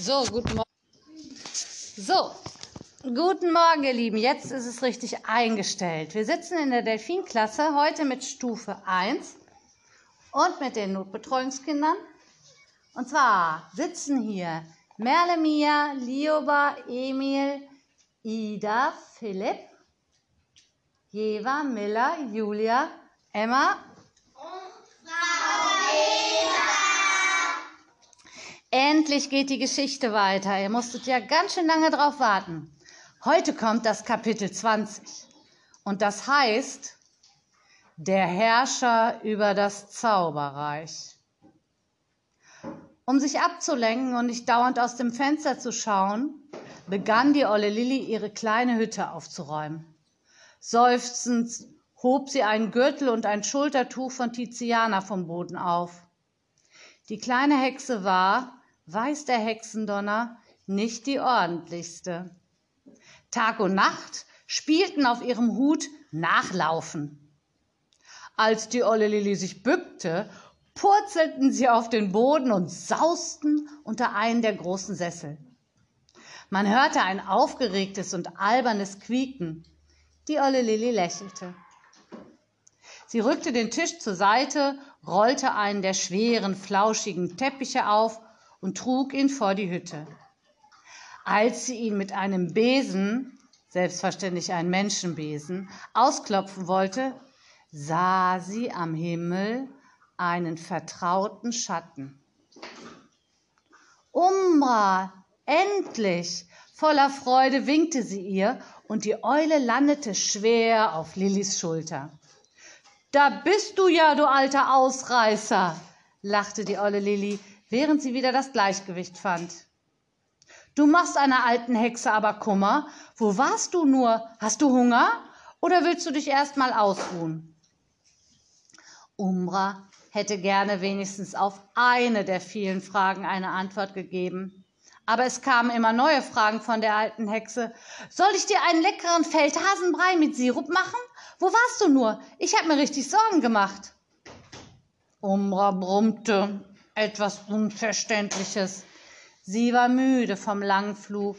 So, guten Morgen. So, guten Morgen, ihr Lieben. Jetzt ist es richtig eingestellt. Wir sitzen in der Delfinklasse heute mit Stufe 1 und mit den Notbetreuungskindern. Und zwar sitzen hier Merle, Mia, Lioba, Emil, Ida, Philipp, Jeva, Miller, Julia, Emma Endlich geht die Geschichte weiter. Ihr musstet ja ganz schön lange drauf warten. Heute kommt das Kapitel 20. Und das heißt, der Herrscher über das Zauberreich. Um sich abzulenken und nicht dauernd aus dem Fenster zu schauen, begann die olle Lilli ihre kleine Hütte aufzuräumen. Seufzend hob sie einen Gürtel und ein Schultertuch von Tiziana vom Boden auf. Die kleine Hexe war, weiß der Hexendonner, nicht die ordentlichste. Tag und Nacht spielten auf ihrem Hut Nachlaufen. Als die olle Lilli sich bückte, purzelten sie auf den Boden und sausten unter einen der großen Sessel. Man hörte ein aufgeregtes und albernes Quieken. Die olle Lilli lächelte. Sie rückte den Tisch zur Seite, rollte einen der schweren, flauschigen Teppiche auf und trug ihn vor die Hütte. Als sie ihn mit einem Besen, selbstverständlich ein Menschenbesen, ausklopfen wollte, sah sie am Himmel einen vertrauten Schatten. Umbra, endlich! Voller Freude winkte sie ihr, und die Eule landete schwer auf Lillis Schulter. Da bist du ja, du alter Ausreißer, lachte die olle Lilli, während sie wieder das Gleichgewicht fand. Du machst einer alten Hexe aber Kummer. Wo warst du nur? Hast du Hunger? Oder willst du dich erst mal ausruhen? Umbra hätte gerne wenigstens auf eine der vielen Fragen eine Antwort gegeben. Aber es kamen immer neue Fragen von der alten Hexe. Soll ich dir einen leckeren Feldhasenbrei mit Sirup machen? Wo warst du nur? Ich habe mir richtig Sorgen gemacht. Umbra brummte etwas Unverständliches. Sie war müde vom langen Flug.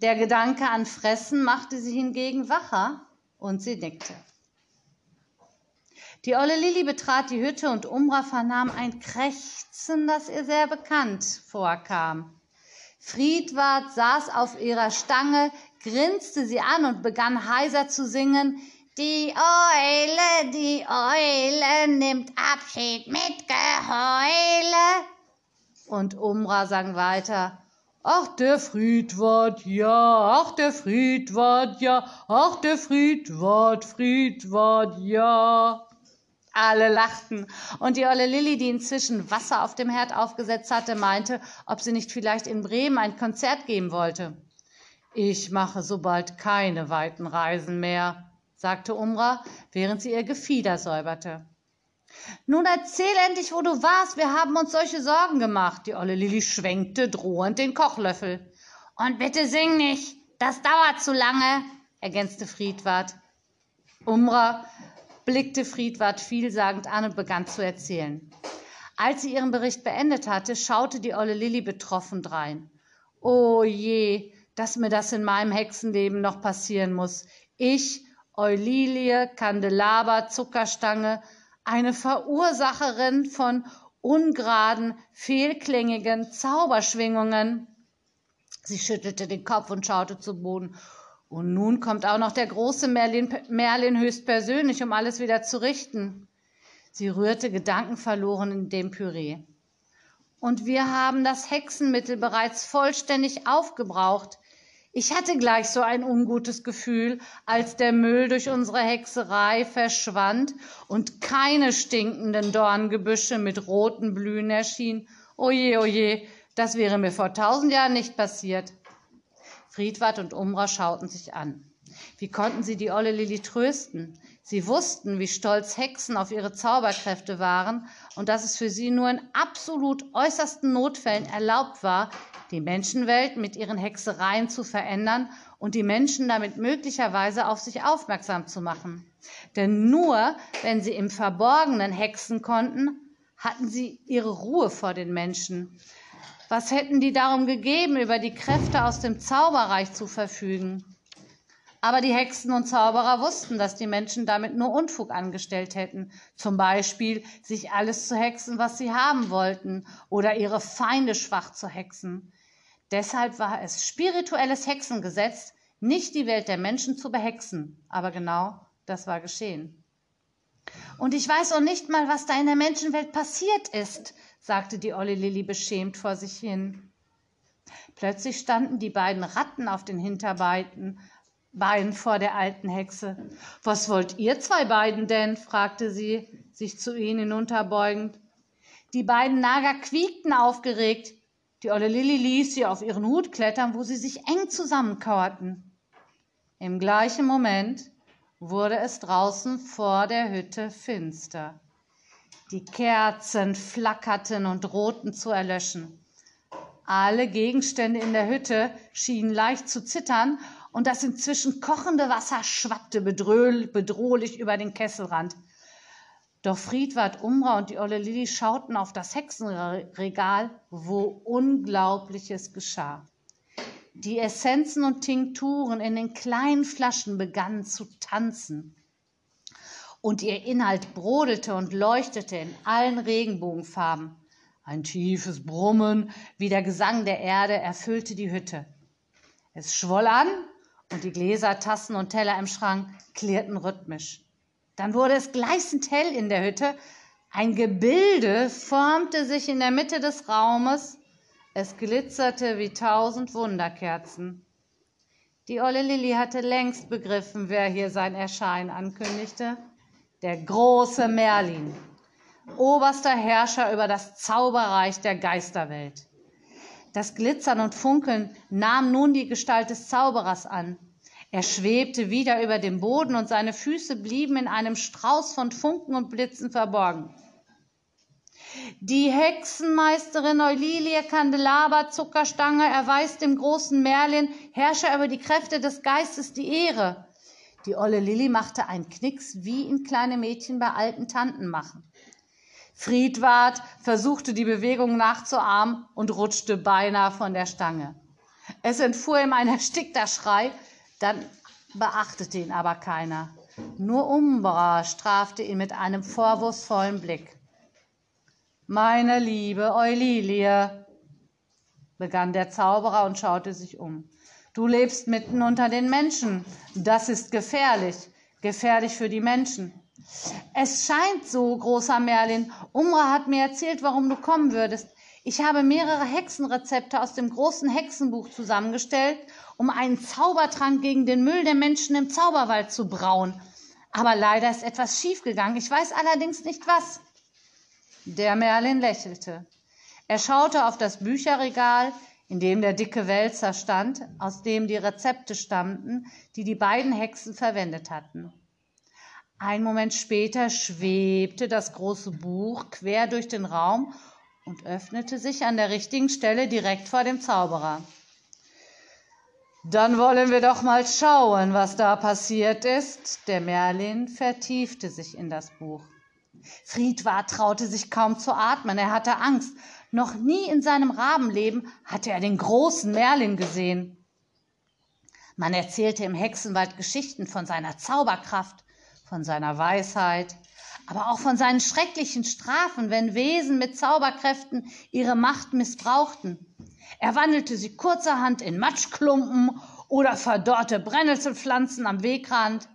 Der Gedanke an Fressen machte sie hingegen wacher und sie nickte. Die olle Lilli betrat die Hütte und Umbra vernahm ein Krächzen, das ihr sehr bekannt vorkam. Friedwart saß auf ihrer Stange, grinste sie an und begann heiser zu singen. Die Eule, die Eule nimmt Abschied mit Geheule. Und Umra sang weiter. Ach, der Friedwart, ja, ach, der Friedwart, ja, ach, der Friedwart, Friedwart, ja. Alle lachten. Und die olle Lilli, die inzwischen Wasser auf dem Herd aufgesetzt hatte, meinte, ob sie nicht vielleicht in Bremen ein Konzert geben wollte. Ich mache so bald keine weiten Reisen mehr, sagte Umra, während sie ihr Gefieder säuberte. Nun erzähl endlich, wo du warst. Wir haben uns solche Sorgen gemacht. Die olle Lilli schwenkte drohend den Kochlöffel. Und bitte sing nicht. Das dauert zu lange, ergänzte Friedwart. Umra blickte Friedwart vielsagend an und begann zu erzählen. Als sie ihren Bericht beendet hatte, schaute die olle Lilli betroffen drein. Oh je, dass mir das in meinem Hexenleben noch passieren muss. Ich, Eulilie, Kandelaber, Zuckerstange, eine Verursacherin von ungeraden, fehlklingigen Zauberschwingungen. Sie schüttelte den Kopf und schaute zu Boden. Und nun kommt auch noch der große Merlin, Merlin höchstpersönlich, um alles wieder zu richten. Sie rührte gedankenverloren in dem Püree. Und wir haben das Hexenmittel bereits vollständig aufgebraucht. Ich hatte gleich so ein ungutes Gefühl, als der Müll durch unsere Hexerei verschwand und keine stinkenden Dorngebüsche mit roten Blühen erschienen. Oje, oje, das wäre mir vor tausend Jahren nicht passiert. Friedwart und Umra schauten sich an. Wie konnten sie die olle Lilli trösten? Sie wussten, wie stolz Hexen auf ihre Zauberkräfte waren und dass es für sie nur in absolut äußersten Notfällen erlaubt war, die Menschenwelt mit ihren Hexereien zu verändern und die Menschen damit möglicherweise auf sich aufmerksam zu machen. Denn nur wenn sie im Verborgenen hexen konnten, hatten sie ihre Ruhe vor den Menschen. Was hätten die darum gegeben, über die Kräfte aus dem Zauberreich zu verfügen? Aber die Hexen und Zauberer wussten, dass die Menschen damit nur Unfug angestellt hätten, zum Beispiel sich alles zu hexen, was sie haben wollten, oder ihre Feinde schwach zu hexen. Deshalb war es spirituelles Hexengesetz, nicht die Welt der Menschen zu behexen. Aber genau das war geschehen. Und ich weiß auch nicht mal, was da in der Menschenwelt passiert ist, sagte die olle Lilli beschämt vor sich hin. Plötzlich standen die beiden Ratten auf den Hinterbeinen Bein vor der alten Hexe. Was wollt ihr zwei beiden denn? fragte sie, sich zu ihnen hinunterbeugend. Die beiden Nager quiekten aufgeregt. Die olle Lilli ließ sie auf ihren Hut klettern, wo sie sich eng zusammenkauerten. Im gleichen Moment wurde es draußen vor der Hütte finster. Die Kerzen flackerten und drohten zu erlöschen. Alle Gegenstände in der Hütte schienen leicht zu zittern und das inzwischen kochende Wasser schwappte bedrohlich über den Kesselrand. Doch Friedwart Umra und die olle Lilli schauten auf das Hexenregal, wo Unglaubliches geschah. Die Essenzen und Tinkturen in den kleinen Flaschen begannen zu tanzen. Und ihr Inhalt brodelte und leuchtete in allen Regenbogenfarben. Ein tiefes Brummen wie der Gesang der Erde erfüllte die Hütte. Es schwoll an und die Gläser, Tassen und Teller im Schrank klirrten rhythmisch. Dann wurde es gleißend hell in der Hütte. Ein Gebilde formte sich in der Mitte des Raumes. Es glitzerte wie tausend Wunderkerzen. Die olle Lilli hatte längst begriffen, wer hier sein Erscheinen ankündigte. Der große Merlin, oberster Herrscher über das Zauberreich der Geisterwelt. Das Glitzern und Funkeln nahm nun die Gestalt des Zauberers an. Er schwebte wieder über dem Boden und seine Füße blieben in einem Strauß von Funken und Blitzen verborgen. Die Hexenmeisterin Eulilie Kandelaber Zuckerstange erweist dem großen Merlin, Herrscher über die Kräfte des Geistes, die Ehre. Die olle Lilli machte einen Knicks, wie ihn kleine Mädchen bei alten Tanten machen. Friedwart versuchte die Bewegung nachzuahmen und rutschte beinahe von der Stange. Es entfuhr ihm ein erstickter Schrei, dann beachtete ihn aber keiner. Nur Umbra strafte ihn mit einem vorwurfsvollen Blick. Meine liebe Eulilie, begann der Zauberer und schaute sich um. Du lebst mitten unter den Menschen. Das ist gefährlich, gefährlich für die Menschen. Es scheint so, großer Merlin. Umra hat mir erzählt, warum du kommen würdest. Ich habe mehrere Hexenrezepte aus dem großen Hexenbuch zusammengestellt, um einen Zaubertrank gegen den Müll der Menschen im Zauberwald zu brauen. Aber leider ist etwas schiefgegangen. Ich weiß allerdings nicht was. Der Merlin lächelte. Er schaute auf das Bücherregal, in dem der dicke Wälzer stand, aus dem die Rezepte stammten, die die beiden Hexen verwendet hatten. Ein Moment später schwebte das große Buch quer durch den Raum und öffnete sich an der richtigen Stelle direkt vor dem Zauberer. Dann wollen wir doch mal schauen, was da passiert ist. Der Merlin vertiefte sich in das Buch. Friedwart traute sich kaum zu atmen, er hatte Angst. Noch nie in seinem Rabenleben hatte er den großen Merlin gesehen. Man erzählte im Hexenwald Geschichten von seiner Zauberkraft, von seiner Weisheit, aber auch von seinen schrecklichen Strafen, wenn Wesen mit Zauberkräften ihre Macht missbrauchten. Er wandelte sie kurzerhand in Matschklumpen oder verdorrte Brennnesselpflanzen am Wegrand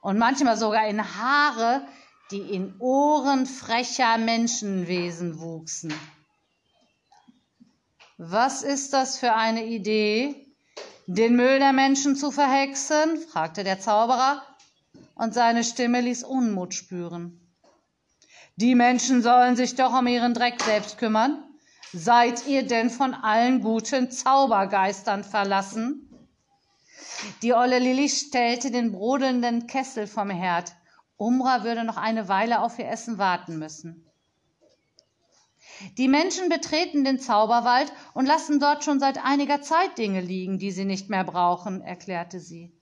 und manchmal sogar in Haare, die in Ohren frecher Menschenwesen wuchsen. Was ist das für eine Idee, den Müll der Menschen zu verhexen? fragte der Zauberer und seine Stimme ließ Unmut spüren. Die Menschen sollen sich doch um ihren Dreck selbst kümmern. Seid ihr denn von allen guten Zaubergeistern verlassen? Die olle Lilli stellte den brodelnden Kessel vom Herd. Umra würde noch eine Weile auf ihr Essen warten müssen. Die Menschen betreten den Zauberwald und lassen dort schon seit einiger Zeit Dinge liegen, die sie nicht mehr brauchen, erklärte sie.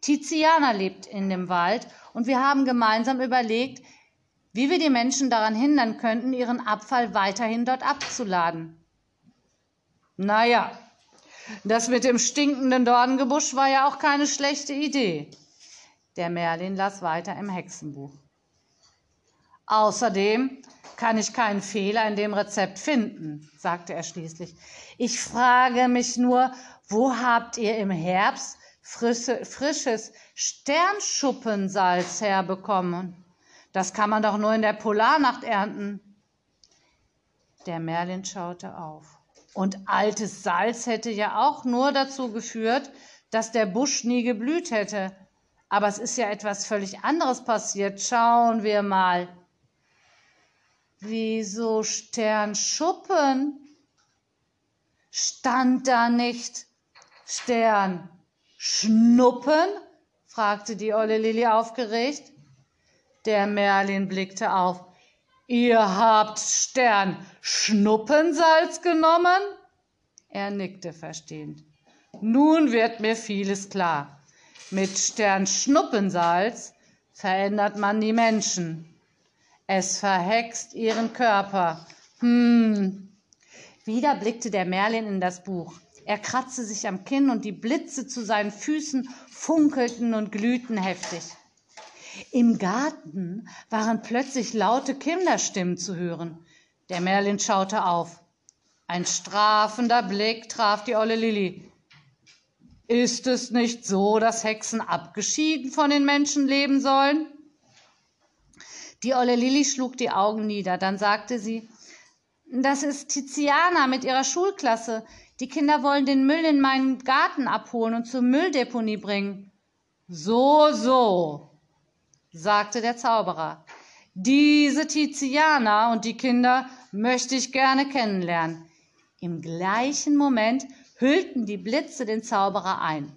Tiziana lebt in dem Wald und wir haben gemeinsam überlegt, wie wir die Menschen daran hindern könnten, ihren Abfall weiterhin dort abzuladen. Naja, das mit dem stinkenden Dornengebusch war ja auch keine schlechte Idee. Der Merlin las weiter im Hexenbuch. Außerdem kann ich keinen Fehler in dem Rezept finden, sagte er schließlich. Ich frage mich nur, wo habt ihr im Herbst frische, frisches Sternschuppensalz herbekommen? Das kann man doch nur in der Polarnacht ernten. Der Merlin schaute auf. Und altes Salz hätte ja auch nur dazu geführt, dass der Busch nie geblüht hätte. Aber es ist ja etwas völlig anderes passiert. Schauen wir mal. Wieso Sternschuppen? Stand da nicht Stern Schnuppen? fragte die olle Lilli aufgeregt. Der Merlin blickte auf. Ihr habt Stern Schnuppensalz genommen? Er nickte verstehend. Nun wird mir vieles klar. Mit Stern Schnuppensalz verändert man die Menschen. Es verhext ihren Körper. Hm. Wieder blickte der Merlin in das Buch. Er kratzte sich am Kinn und die Blitze zu seinen Füßen funkelten und glühten heftig. Im Garten waren plötzlich laute Kinderstimmen zu hören. Der Merlin schaute auf. Ein strafender Blick traf die olle Lilli. Ist es nicht so, dass Hexen abgeschieden von den Menschen leben sollen? Die olle Lilli schlug die Augen nieder. Dann sagte sie, das ist Tiziana mit ihrer Schulklasse. Die Kinder wollen den Müll in meinen Garten abholen und zur Mülldeponie bringen. So, so, sagte der Zauberer. Diese Tiziana und die Kinder möchte ich gerne kennenlernen. Im gleichen Moment hüllten die Blitze den Zauberer ein.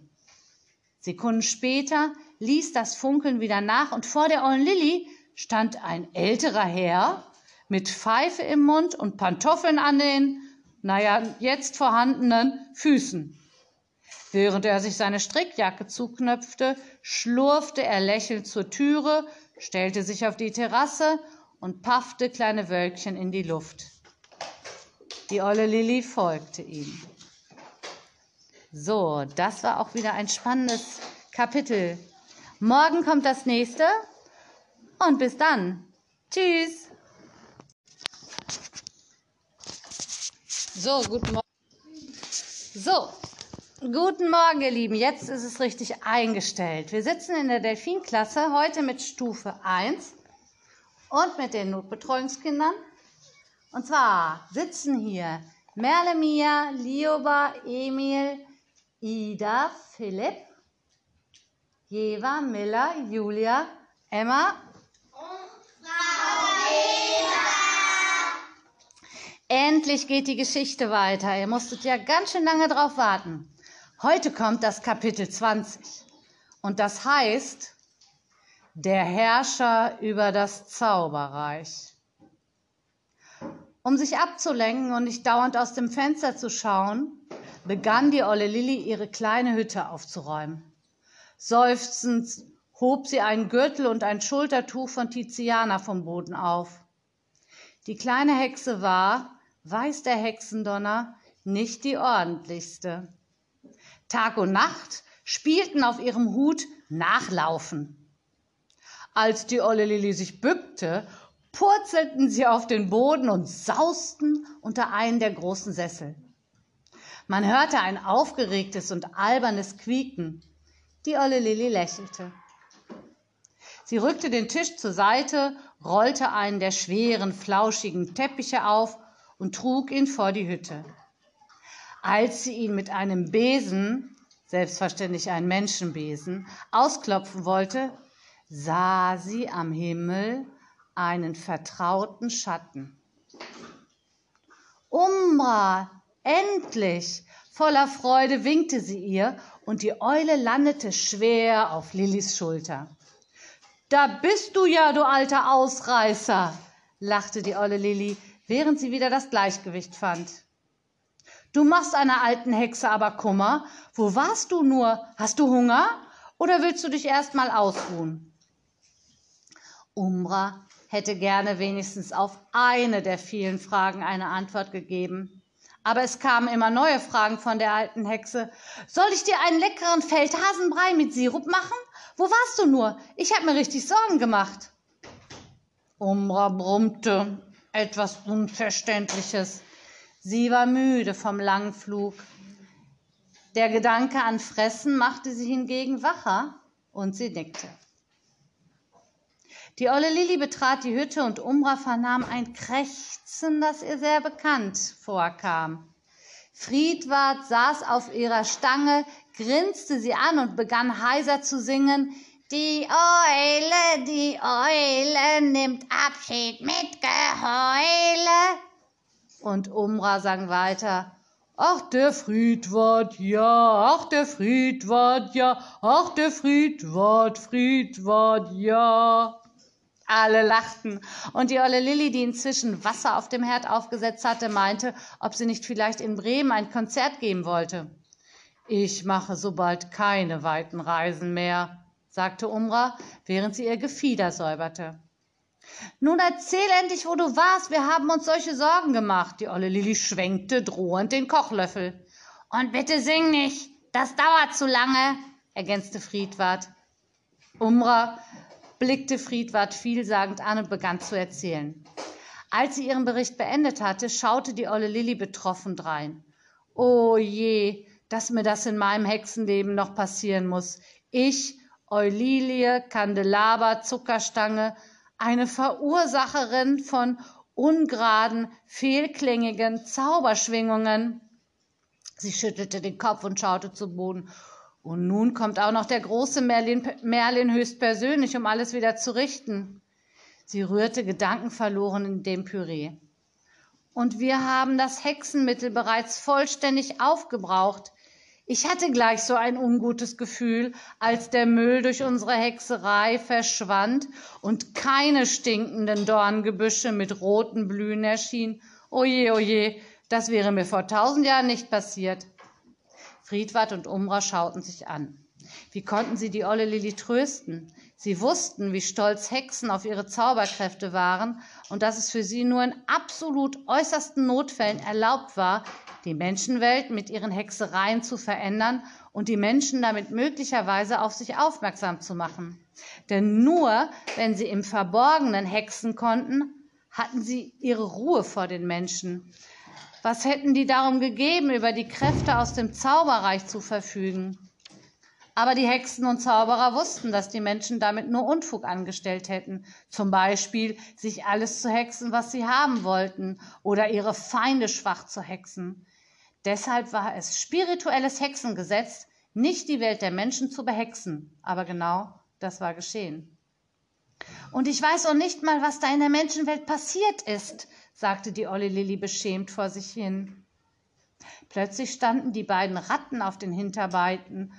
Sekunden später ließ das Funkeln wieder nach und vor der ollen Lilli stand ein älterer Herr mit Pfeife im Mund und Pantoffeln an den, naja, jetzt vorhandenen Füßen. Während er sich seine Strickjacke zuknöpfte, schlurfte er lächelnd zur Türe, stellte sich auf die Terrasse und paffte kleine Wölkchen in die Luft. Die olle Lilli folgte ihm. So, das war auch wieder ein spannendes Kapitel. Morgen kommt das nächste und bis dann. Tschüss. So, guten Morgen. So, guten Morgen, ihr Lieben. Jetzt ist es richtig eingestellt. Wir sitzen in der Delfinklasse heute mit Stufe 1 und mit den Notbetreuungskindern. Und zwar sitzen hier Merle Mia, Lioba, Emil, Ida, Philipp, Jeva, Miller, Julia, Emma Endlich geht die Geschichte weiter. Ihr musstet ja ganz schön lange drauf warten. Heute kommt das Kapitel 20. Und das heißt, der Herrscher über das Zauberreich. Um sich abzulenken und nicht dauernd aus dem Fenster zu schauen, begann die olle Lilli ihre kleine Hütte aufzuräumen. Seufzend hob sie einen Gürtel und ein Schultertuch von Tiziana vom Boden auf. Die kleine Hexe war, weiß der Hexendonner, nicht die ordentlichste. Tag und Nacht spielten auf ihrem Hut Nachlaufen. Als die olle Lilli sich bückte, purzelten sie auf den Boden und sausten unter einen der großen Sessel. Man hörte ein aufgeregtes und albernes Quieken. Die olle Lilli lächelte. Sie rückte den Tisch zur Seite, rollte einen der schweren, flauschigen Teppiche auf und trug ihn vor die Hütte. Als sie ihn mit einem Besen, selbstverständlich ein Menschenbesen, ausklopfen wollte, sah sie am Himmel einen vertrauten Schatten. Umbra, endlich! Voller Freude winkte sie ihr, und die Eule landete schwer auf Lillis Schulter. Da bist du ja, du alter Ausreißer, lachte die olle Lilli, während sie wieder das Gleichgewicht fand. Du machst einer alten Hexe aber Kummer. Wo warst du nur? Hast du Hunger? Oder willst du dich erst mal ausruhen? Umbra hätte gerne wenigstens auf eine der vielen Fragen eine Antwort gegeben. Aber es kamen immer neue Fragen von der alten Hexe. Soll ich dir einen leckeren Feldhasenbrei mit Sirup machen? Wo warst du nur? Ich habe mir richtig Sorgen gemacht. Umbra brummte etwas Unverständliches. Sie war müde vom langen Flug. Der Gedanke an Fressen machte sie hingegen wacher und sie nickte. Die olle Lilli betrat die Hütte und Umbra vernahm ein Krächzen, das ihr sehr bekannt vorkam. Friedwart saß auf ihrer Stange, grinste sie an und begann heiser zu singen. Die Eule, die Eule nimmt Abschied mit Geheule. Und Umbra sang weiter. Ach, der Friedwart, ja, ach, der Friedwart, ja, ach, der Friedwart, Friedwart, ja. Alle lachten. Und die olle Lilli, die inzwischen Wasser auf dem Herd aufgesetzt hatte, meinte, ob sie nicht vielleicht in Bremen ein Konzert geben wollte. Ich mache so bald keine weiten Reisen mehr, sagte Umra, während sie ihr Gefieder säuberte. Nun erzähl endlich, wo du warst. Wir haben uns solche Sorgen gemacht. Die olle Lilli schwenkte drohend den Kochlöffel. Und bitte sing nicht. Das dauert zu lange, ergänzte Friedwart. Umra blickte Friedwart vielsagend an und begann zu erzählen. Als sie ihren Bericht beendet hatte, schaute die olle Lilli betroffen drein. Oh je, dass mir das in meinem Hexenleben noch passieren muss. Ich, Eulilie, Kandelaber, Zuckerstange, eine Verursacherin von ungeraden, fehlklingigen Zauberschwingungen. Sie schüttelte den Kopf und schaute zu Boden. Und nun kommt auch noch der große Merlin, Merlin höchstpersönlich, um alles wieder zu richten. Sie rührte gedankenverloren in dem Püree. Und wir haben das Hexenmittel bereits vollständig aufgebraucht. Ich hatte gleich so ein ungutes Gefühl, als der Müll durch unsere Hexerei verschwand und keine stinkenden Dorngebüsche mit roten Blühen erschienen. Oje, oje, das wäre mir vor tausend Jahren nicht passiert. Friedwart und Umra schauten sich an. Wie konnten sie die olle Lilli trösten? Sie wussten, wie stolz Hexen auf ihre Zauberkräfte waren und dass es für sie nur in absolut äußersten Notfällen erlaubt war, die Menschenwelt mit ihren Hexereien zu verändern und die Menschen damit möglicherweise auf sich aufmerksam zu machen. Denn nur wenn sie im Verborgenen hexen konnten, hatten sie ihre Ruhe vor den Menschen. Was hätten die darum gegeben, über die Kräfte aus dem Zauberreich zu verfügen? Aber die Hexen und Zauberer wussten, dass die Menschen damit nur Unfug angestellt hätten, zum Beispiel sich alles zu hexen, was sie haben wollten, oder ihre Feinde schwach zu hexen. Deshalb war es spirituelles Hexengesetz, nicht die Welt der Menschen zu behexen. Aber genau das war geschehen. Und ich weiß auch nicht mal, was da in der Menschenwelt passiert ist, sagte die olle Lilli beschämt vor sich hin. Plötzlich standen die beiden Ratten auf den Hinterbeinen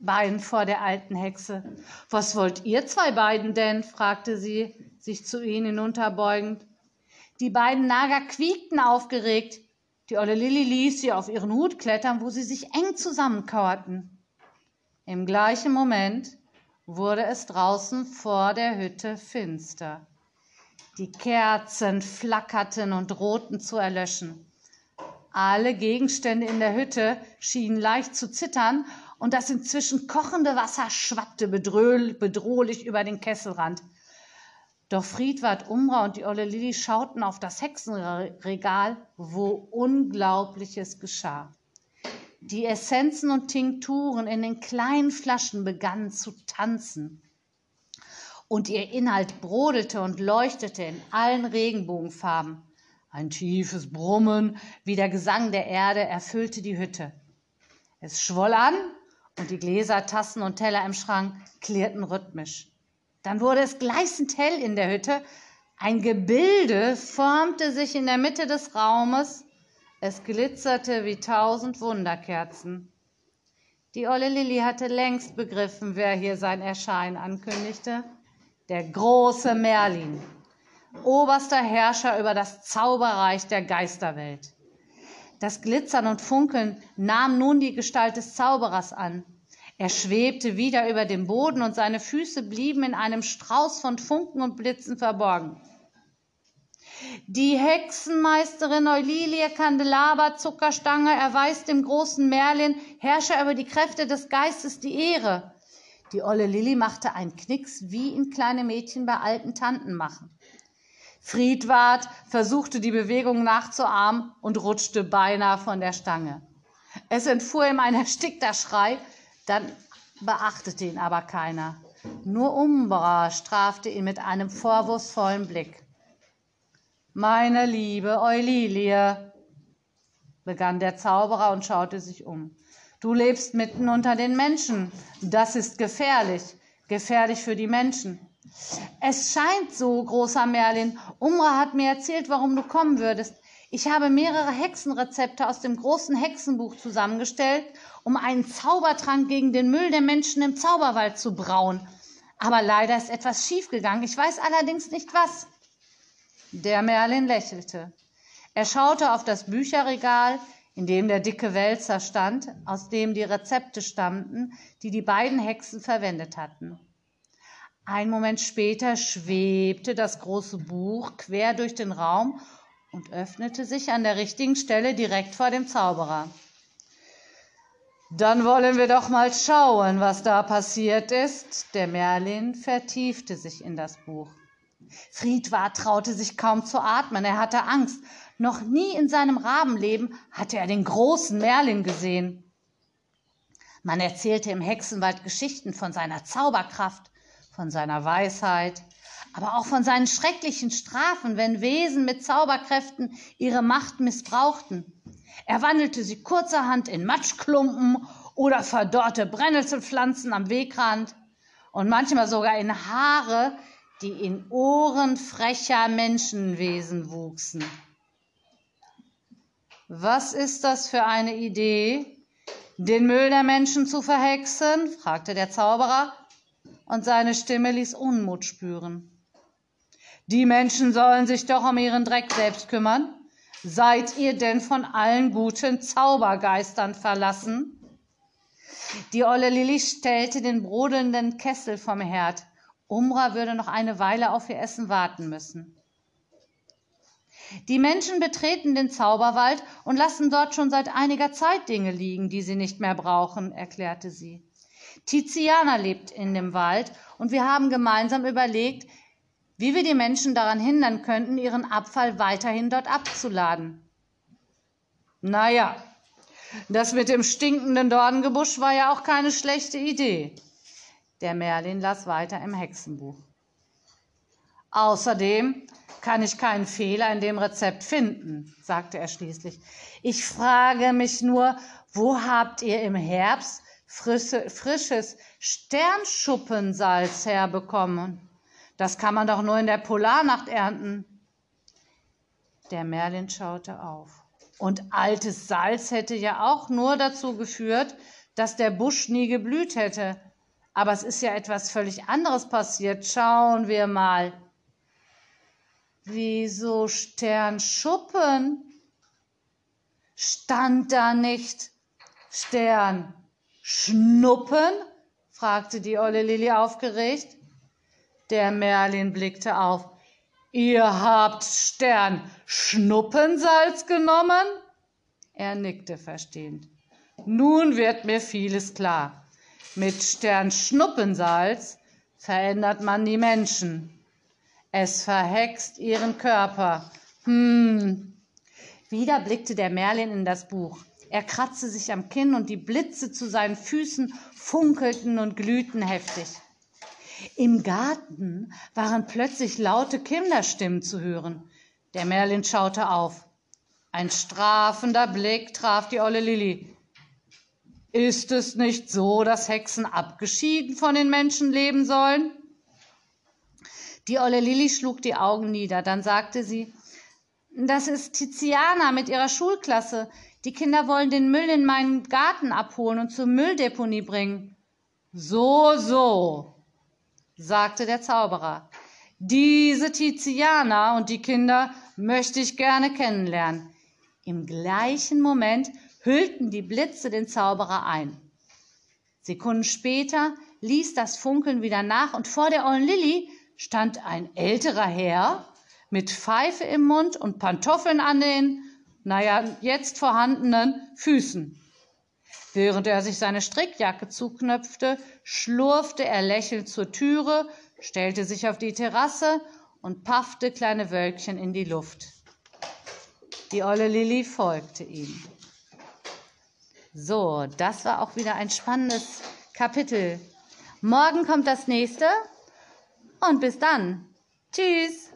Beinen vor der alten Hexe. Was wollt ihr zwei beiden denn? fragte sie, sich zu ihnen hinunterbeugend. Die beiden Nager quiekten aufgeregt. Die olle Lilli ließ sie auf ihren Hut klettern, wo sie sich eng zusammenkauerten. Im gleichen Moment wurde es draußen vor der Hütte finster. Die Kerzen flackerten und drohten zu erlöschen. Alle Gegenstände in der Hütte schienen leicht zu zittern, und das inzwischen kochende Wasser schwappte bedrohlich über den Kesselrand. Doch Friedwart Umbra und die olle Lilli schauten auf das Hexenregal, wo Unglaubliches geschah. Die Essenzen und Tinkturen in den kleinen Flaschen begannen zu tanzen und ihr Inhalt brodelte und leuchtete in allen Regenbogenfarben. Ein tiefes Brummen wie der Gesang der Erde erfüllte die Hütte. Es schwoll an und die Gläser, Tassen und Teller im Schrank klirrten rhythmisch. Dann wurde es gleißend hell in der Hütte. Ein Gebilde formte sich in der Mitte des Raumes. Es glitzerte wie tausend Wunderkerzen. Die olle Lilli hatte längst begriffen, wer hier sein Erscheinen ankündigte der große Merlin, oberster Herrscher über das Zauberreich der Geisterwelt. Das Glitzern und Funkeln nahm nun die Gestalt des Zauberers an. Er schwebte wieder über dem Boden und seine Füße blieben in einem Strauß von Funken und Blitzen verborgen. Die Hexenmeisterin Eulilie Kandelaber Zuckerstange erweist dem großen Merlin, Herrscher über die Kräfte des Geistes, die Ehre. Die olle Lilli machte einen Knicks, wie ihn kleine Mädchen bei alten Tanten machen. Friedwart versuchte die Bewegung nachzuahmen und rutschte beinahe von der Stange. Es entfuhr ihm ein erstickter Schrei, dann beachtete ihn aber keiner. Nur Umbra strafte ihn mit einem vorwurfsvollen Blick. Meine liebe Eulilie, begann der Zauberer und schaute sich um. Du lebst mitten unter den Menschen. Das ist gefährlich, gefährlich für die Menschen. Es scheint so, großer Merlin. Umra hat mir erzählt, warum du kommen würdest. Ich habe mehrere Hexenrezepte aus dem großen Hexenbuch zusammengestellt, um einen Zaubertrank gegen den Müll der Menschen im Zauberwald zu brauen. Aber leider ist etwas schiefgegangen. Ich weiß allerdings nicht was. Der Merlin lächelte. Er schaute auf das Bücherregal, in dem der dicke Wälzer stand, aus dem die Rezepte stammten, die die beiden Hexen verwendet hatten. Ein Moment später schwebte das große Buch quer durch den Raum und öffnete sich an der richtigen Stelle direkt vor dem Zauberer. Dann wollen wir doch mal schauen, was da passiert ist. Der Merlin vertiefte sich in das Buch. Friedwart traute sich kaum zu atmen, er hatte Angst. Noch nie in seinem Rabenleben hatte er den großen Merlin gesehen. Man erzählte im Hexenwald Geschichten von seiner Zauberkraft, von seiner Weisheit, aber auch von seinen schrecklichen Strafen, wenn Wesen mit Zauberkräften ihre Macht missbrauchten. Er wandelte sie kurzerhand in Matschklumpen oder verdorrte Brennnesselpflanzen am Wegrand und manchmal sogar in Haare, die in Ohren frecher Menschenwesen wuchsen. Was ist das für eine Idee, den Müll der Menschen zu verhexen? fragte der Zauberer, und seine Stimme ließ Unmut spüren. Die Menschen sollen sich doch um ihren Dreck selbst kümmern. Seid ihr denn von allen guten Zaubergeistern verlassen? Die olle Lilli stellte den brodelnden Kessel vom Herd. Umra würde noch eine Weile auf ihr Essen warten müssen. Die Menschen betreten den Zauberwald und lassen dort schon seit einiger Zeit Dinge liegen, die sie nicht mehr brauchen, erklärte sie. Tiziana lebt in dem Wald und wir haben gemeinsam überlegt, wie wir die Menschen daran hindern könnten, ihren Abfall weiterhin dort abzuladen. Naja, das mit dem stinkenden Dornengebusch war ja auch keine schlechte Idee. Der Merlin las weiter im Hexenbuch. Außerdem kann ich keinen Fehler in dem Rezept finden, sagte er schließlich. Ich frage mich nur, wo habt ihr im Herbst frische, frisches Sternschuppensalz herbekommen? Das kann man doch nur in der Polarnacht ernten. Der Merlin schaute auf. Und altes Salz hätte ja auch nur dazu geführt, dass der Busch nie geblüht hätte. Aber es ist ja etwas völlig anderes passiert. Schauen wir mal. Wieso Sternschuppen? Stand da nicht Stern Schnuppen? fragte die olle Lilli aufgeregt. Der Merlin blickte auf. Ihr habt Stern Schnuppensalz genommen? Er nickte verstehend. Nun wird mir vieles klar. Mit Stern Schnuppensalz verändert man die Menschen. Es verhext ihren Körper. Hm. Wieder blickte der Merlin in das Buch. Er kratzte sich am Kinn und die Blitze zu seinen Füßen funkelten und glühten heftig. Im Garten waren plötzlich laute Kinderstimmen zu hören. Der Merlin schaute auf. Ein strafender Blick traf die olle Lilli. Ist es nicht so, dass Hexen abgeschieden von den Menschen leben sollen? Die olle Lilli schlug die Augen nieder. Dann sagte sie, das ist Tiziana mit ihrer Schulklasse. Die Kinder wollen den Müll in meinen Garten abholen und zur Mülldeponie bringen. So, so, sagte der Zauberer. Diese Tiziana und die Kinder möchte ich gerne kennenlernen. Im gleichen Moment hüllten die Blitze den Zauberer ein. Sekunden später ließ das Funkeln wieder nach und vor der ollen Lilli stand ein älterer Herr mit Pfeife im Mund und Pantoffeln an den, naja, jetzt vorhandenen Füßen. Während er sich seine Strickjacke zuknöpfte, schlurfte er lächelnd zur Türe, stellte sich auf die Terrasse und paffte kleine Wölkchen in die Luft. Die olle Lilli folgte ihm. So, das war auch wieder ein spannendes Kapitel. Morgen kommt das nächste und bis dann. Tschüss.